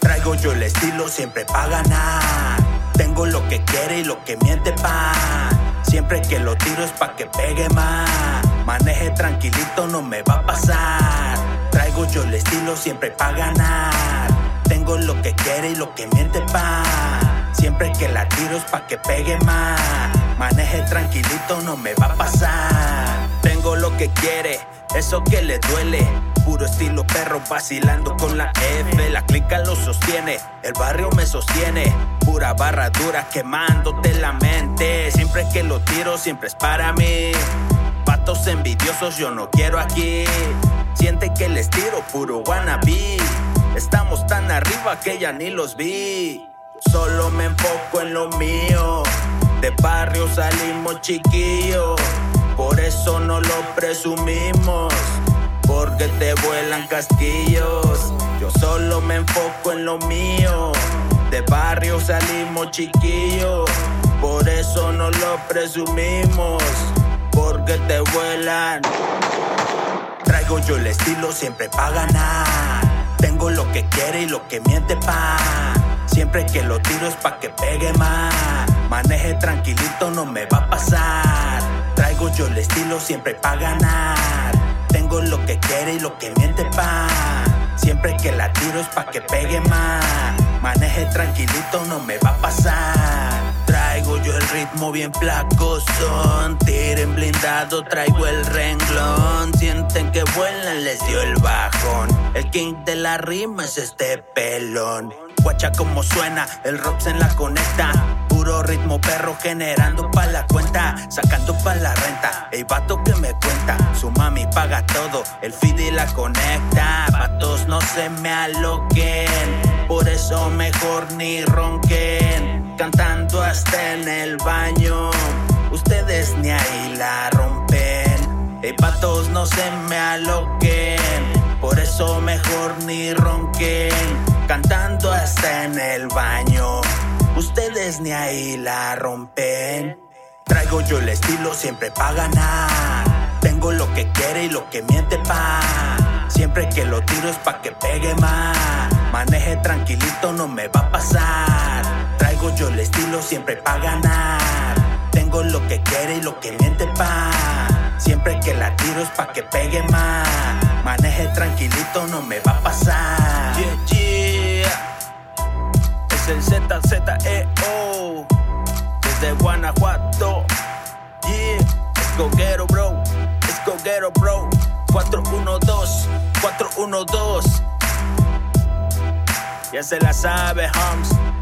Traigo yo el estilo siempre pa' ganar. Tengo lo que quiere y lo que miente pa. Siempre que lo tiro es pa' que pegue más. Maneje tranquilito, no me va a pasar. Traigo yo el estilo siempre pa' ganar. Tengo lo que quiere y lo que miente pa. Siempre que la tiro es pa' que pegue más. Maneje tranquilito, no me va a pasar. Tengo lo que quiere, eso que le duele. Puro estilo perro vacilando con la F. La clica lo sostiene, el barrio me sostiene. Pura barra dura quemándote la mente. Siempre que lo tiro, siempre es para mí. Patos envidiosos yo no quiero aquí. Siente que les tiro puro wannabe. Estamos tan arriba que ya ni los vi. Solo me enfoco en lo mío. De barrio salimos chiquillos. Por eso no lo presumimos. Porque te vuelan casquillos. Yo solo me enfoco en lo mío. De barrio salimos chiquillos. Por eso no lo presumimos. Porque te vuelan. Traigo yo el estilo siempre pa' ganar. Tengo lo que quiere y lo que miente pa. Siempre que lo tiro es pa' que pegue más. Maneje tranquilito, no me va a pasar. Traigo yo el estilo siempre pa' ganar. Tengo lo que quiere y lo que miente pa. Siempre que la tiro es pa' que pegue más. Maneje tranquilito, no me va a pasar. Traigo yo el ritmo bien placosón. Tiren blindado, traigo el renglón. Sienten que vuelan, les dio el bajón. El king de la rima es este pelón. Guacha como suena, el rock se la conecta. Puro ritmo perro generando pa' la cuenta, sacando pa' la renta. El vato que me cuenta, su mami paga todo, el feed y la conecta. Vatos no se me aloquen, por eso mejor ni ronquen. Cantando hasta en el baño, ustedes ni ahí la rompen. Ey, vatos no se me aloquen, por eso mejor ni ronquen. Cantando hasta en el baño, ustedes ni ahí la rompen. Traigo yo el estilo siempre pa' ganar. Tengo lo que quiere y lo que miente pa. Siempre que lo tiro es pa' que pegue más. Maneje tranquilito, no me va a pasar. Traigo yo el estilo siempre pa' ganar. Tengo lo que quiere y lo que miente pa. Siempre que la tiro es pa' que pegue más. Maneje tranquilito, no me va a pasar. El ZZEO. Desde Guanajuato. Yeah. Es Goguero, bro. Es Goguero, bro. 412. 412. Ya se la sabe, Hums.